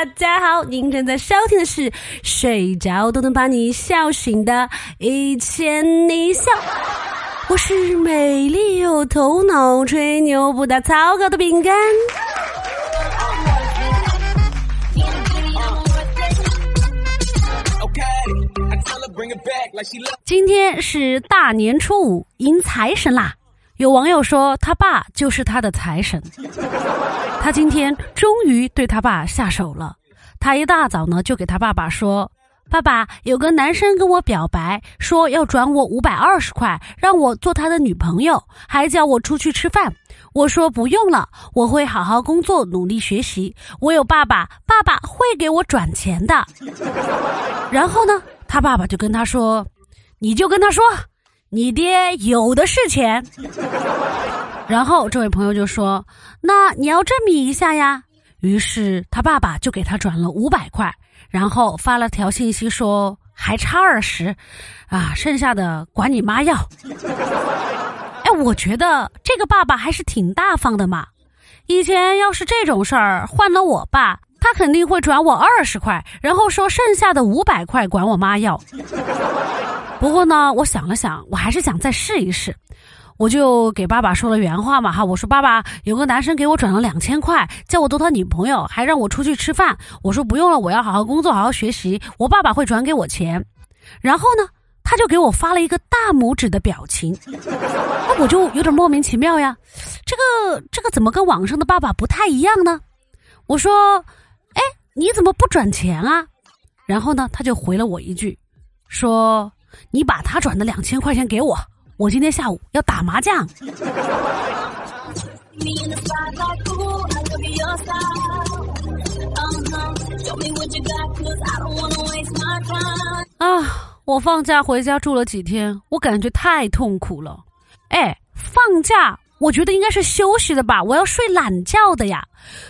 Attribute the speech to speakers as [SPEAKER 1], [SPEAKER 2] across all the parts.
[SPEAKER 1] 大家好，您正在收听的是睡着都能把你笑醒的《一千你笑》，我是美丽有头脑、吹牛不打草稿的饼干。今天是大年初五，迎财神啦！有网友说他爸就是他的财神，他今天终于对他爸下手了。他一大早呢就给他爸爸说：“爸爸，有个男生跟我表白，说要转我五百二十块，让我做他的女朋友，还叫我出去吃饭。我说不用了，我会好好工作，努力学习。我有爸爸，爸爸会给我转钱的。”然后呢？他爸爸就跟他说：“你就跟他说，你爹有的是钱。”然后这位朋友就说：“那你要证明一下呀。”于是他爸爸就给他转了五百块，然后发了条信息说：“还差二十，啊，剩下的管你妈要。”哎，我觉得这个爸爸还是挺大方的嘛。以前要是这种事儿换了我爸。他肯定会转我二十块，然后说剩下的五百块管我妈要。不过呢，我想了想，我还是想再试一试，我就给爸爸说了原话嘛哈，我说爸爸有个男生给我转了两千块，叫我做他女朋友，还让我出去吃饭。我说不用了，我要好好工作，好好学习，我爸爸会转给我钱。然后呢，他就给我发了一个大拇指的表情，那我就有点莫名其妙呀，这个这个怎么跟网上的爸爸不太一样呢？我说。哎，你怎么不转钱啊？然后呢，他就回了我一句，说：“你把他转的两千块钱给我，我今天下午要打麻将。”啊，我放假回家住了几天，我感觉太痛苦了。哎，放假。我觉得应该是休息的吧，我要睡懒觉的呀。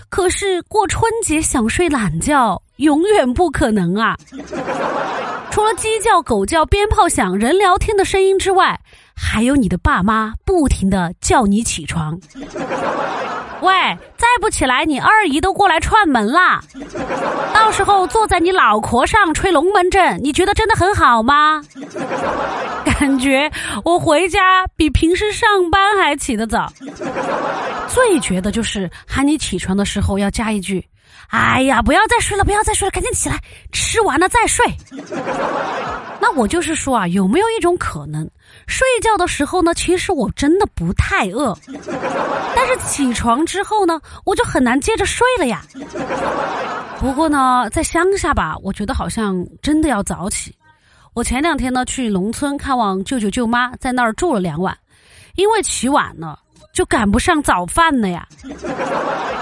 [SPEAKER 1] 可是过春节想睡懒觉，永远不可能啊。除了鸡叫、狗叫、鞭炮响、人聊天的声音之外，还有你的爸妈不停的叫你起床。喂，再不起来，你二姨都过来串门啦！到时候坐在你脑壳上吹龙门阵，你觉得真的很好吗？感觉我回家比平时上班还起得早。最绝的就是喊你起床的时候要加一句：“哎呀，不要再睡了，不要再睡了，赶紧起来，吃完了再睡。”那我就是说啊，有没有一种可能，睡觉的时候呢，其实我真的不太饿，但是起床之后呢，我就很难接着睡了呀。不过呢，在乡下吧，我觉得好像真的要早起。我前两天呢去农村看望舅舅舅妈，在那儿住了两晚，因为起晚了，就赶不上早饭了呀。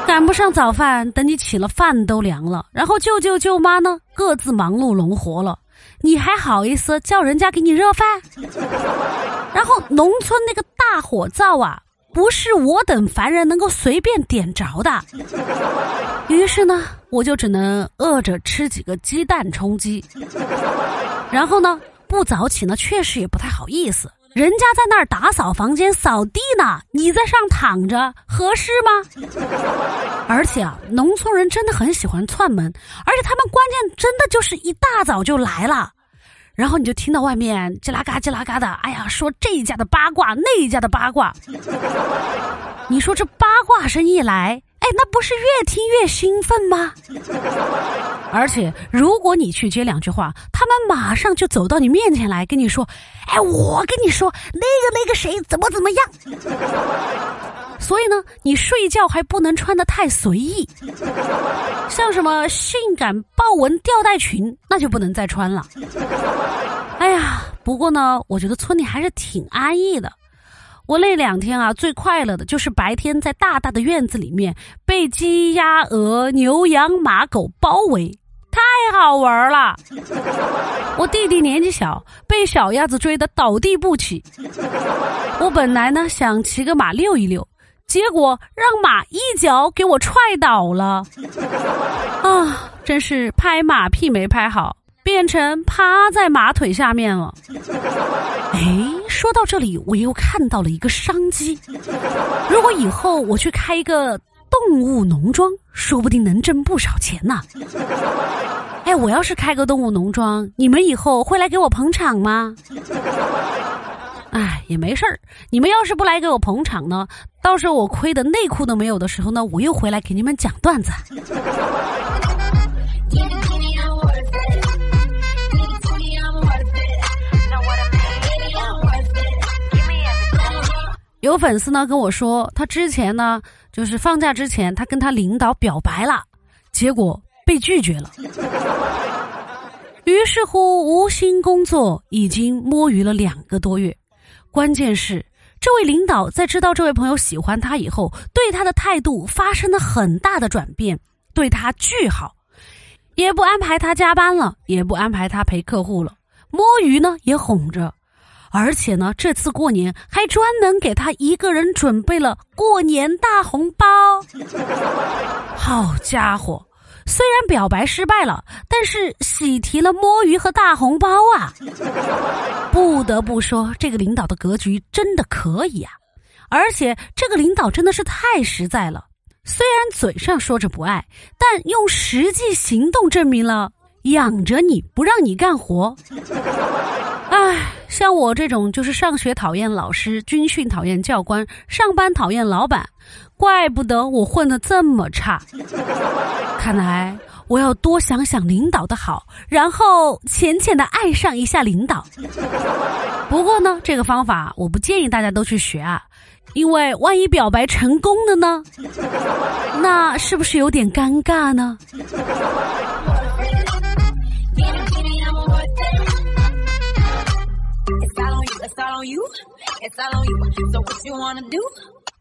[SPEAKER 1] 赶不上早饭，等你起了饭都凉了，然后舅舅舅妈呢各自忙碌农活了。你还好意思叫人家给你热饭？然后农村那个大火灶啊，不是我等凡人能够随便点着的。于是呢，我就只能饿着吃几个鸡蛋充饥。然后呢，不早起呢，确实也不太好意思。人家在那儿打扫房间、扫地呢，你在上躺着，合适吗？而且啊，农村人真的很喜欢串门，而且他们关键真的就是一大早就来了，然后你就听到外面叽啦嘎叽啦嘎的，哎呀，说这一家的八卦，那一家的八卦，你说这八卦声一来。那不是越听越兴奋吗？而且，如果你去接两句话，他们马上就走到你面前来跟你说：“哎，我跟你说，那个那个谁怎么怎么样。”所以呢，你睡觉还不能穿的太随意，像什么性感豹纹吊带裙，那就不能再穿了。哎呀，不过呢，我觉得村里还是挺安逸的。我那两天啊，最快乐的就是白天在大大的院子里面被鸡鸭鹅牛羊马狗包围，太好玩了。我弟弟年纪小，被小鸭子追得倒地不起。我本来呢想骑个马溜一溜，结果让马一脚给我踹倒了。啊，真是拍马屁没拍好。变成趴在马腿下面了。哎，说到这里，我又看到了一个商机。如果以后我去开一个动物农庄，说不定能挣不少钱呢。哎，我要是开个动物农庄，你们以后会来给我捧场吗？哎，也没事儿，你们要是不来给我捧场呢，到时候我亏的内裤都没有的时候呢，我又回来给你们讲段子。有粉丝呢跟我说，他之前呢就是放假之前，他跟他领导表白了，结果被拒绝了。于是乎，无心工作已经摸鱼了两个多月。关键是，这位领导在知道这位朋友喜欢他以后，对他的态度发生了很大的转变，对他巨好，也不安排他加班了，也不安排他陪客户了，摸鱼呢也哄着。而且呢，这次过年还专门给他一个人准备了过年大红包。好家伙，虽然表白失败了，但是喜提了摸鱼和大红包啊！不得不说，这个领导的格局真的可以啊！而且这个领导真的是太实在了，虽然嘴上说着不爱，但用实际行动证明了养着你不让你干活。唉。像我这种就是上学讨厌老师，军训讨厌教官，上班讨厌老板，怪不得我混得这么差。看来我要多想想领导的好，然后浅浅的爱上一下领导。不过呢，这个方法我不建议大家都去学啊，因为万一表白成功了呢，那是不是有点尴尬呢？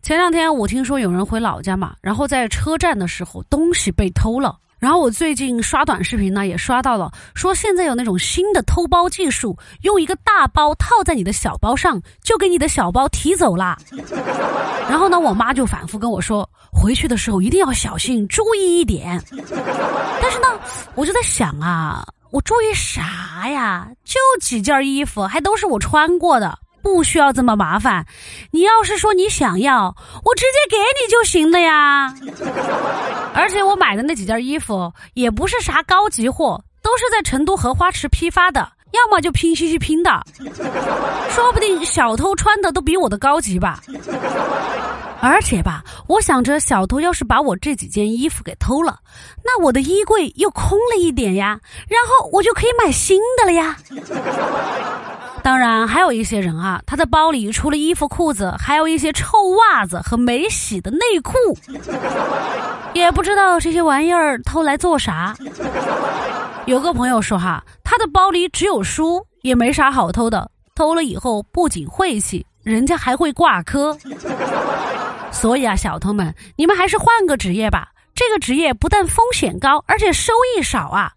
[SPEAKER 1] 前两天我听说有人回老家嘛，然后在车站的时候东西被偷了。然后我最近刷短视频呢，也刷到了，说现在有那种新的偷包技术，用一个大包套在你的小包上，就给你的小包提走了。然后呢，我妈就反复跟我说，回去的时候一定要小心，注意一点。但是呢，我就在想啊。我注意啥呀？就几件衣服，还都是我穿过的，不需要这么麻烦。你要是说你想要，我直接给你就行了呀。而且我买的那几件衣服也不是啥高级货，都是在成都荷花池批发的，要么就拼夕夕拼的，说不定小偷穿的都比我的高级吧。而且吧，我想着小偷要是把我这几件衣服给偷了，那我的衣柜又空了一点呀，然后我就可以买新的了呀。当然，还有一些人啊，他的包里除了衣服、裤子，还有一些臭袜子和没洗的内裤，也不知道这些玩意儿偷来做啥。有个朋友说哈，他的包里只有书，也没啥好偷的，偷了以后不仅晦气，人家还会挂科。所以啊，小偷们，你们还是换个职业吧。这个职业不但风险高，而且收益少啊。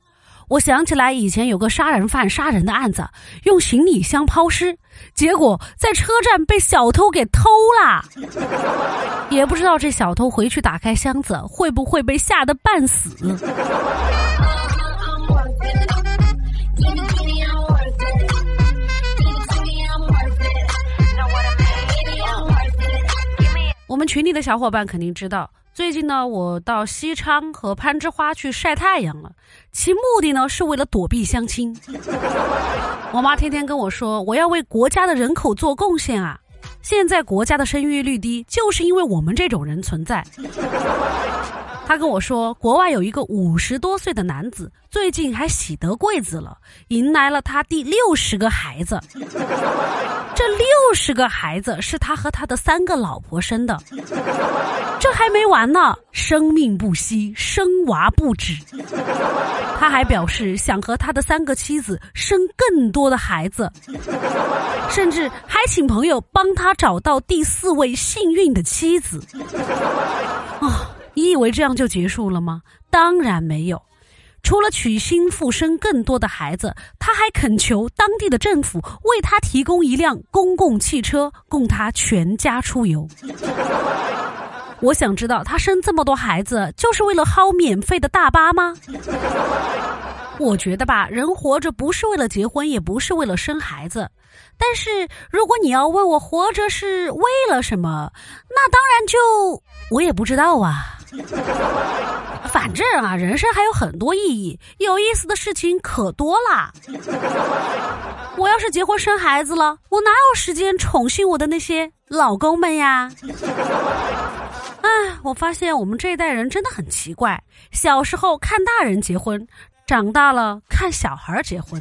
[SPEAKER 1] 我想起来以前有个杀人犯杀人的案子，用行李箱抛尸，结果在车站被小偷给偷了。也不知道这小偷回去打开箱子，会不会被吓得半死。群里的小伙伴肯定知道，最近呢，我到西昌和攀枝花去晒太阳了，其目的呢是为了躲避相亲。我妈天天跟我说，我要为国家的人口做贡献啊！现在国家的生育率低，就是因为我们这种人存在。他跟我说，国外有一个五十多岁的男子，最近还喜得贵子了，迎来了他第六十个孩子。这六十个孩子是他和他的三个老婆生的，这还没完呢，生命不息，生娃不止。他还表示想和他的三个妻子生更多的孩子，甚至还请朋友帮他找到第四位幸运的妻子。啊！你以为这样就结束了吗？当然没有。除了娶新妇生更多的孩子，他还恳求当地的政府为他提供一辆公共汽车，供他全家出游。我想知道，他生这么多孩子就是为了薅免费的大巴吗？我觉得吧，人活着不是为了结婚，也不是为了生孩子。但是如果你要问我活着是为了什么，那当然就我也不知道啊。反正啊，人生还有很多意义，有意思的事情可多啦。我要是结婚生孩子了，我哪有时间宠幸我的那些老公们呀？哎，我发现我们这一代人真的很奇怪，小时候看大人结婚，长大了看小孩结婚。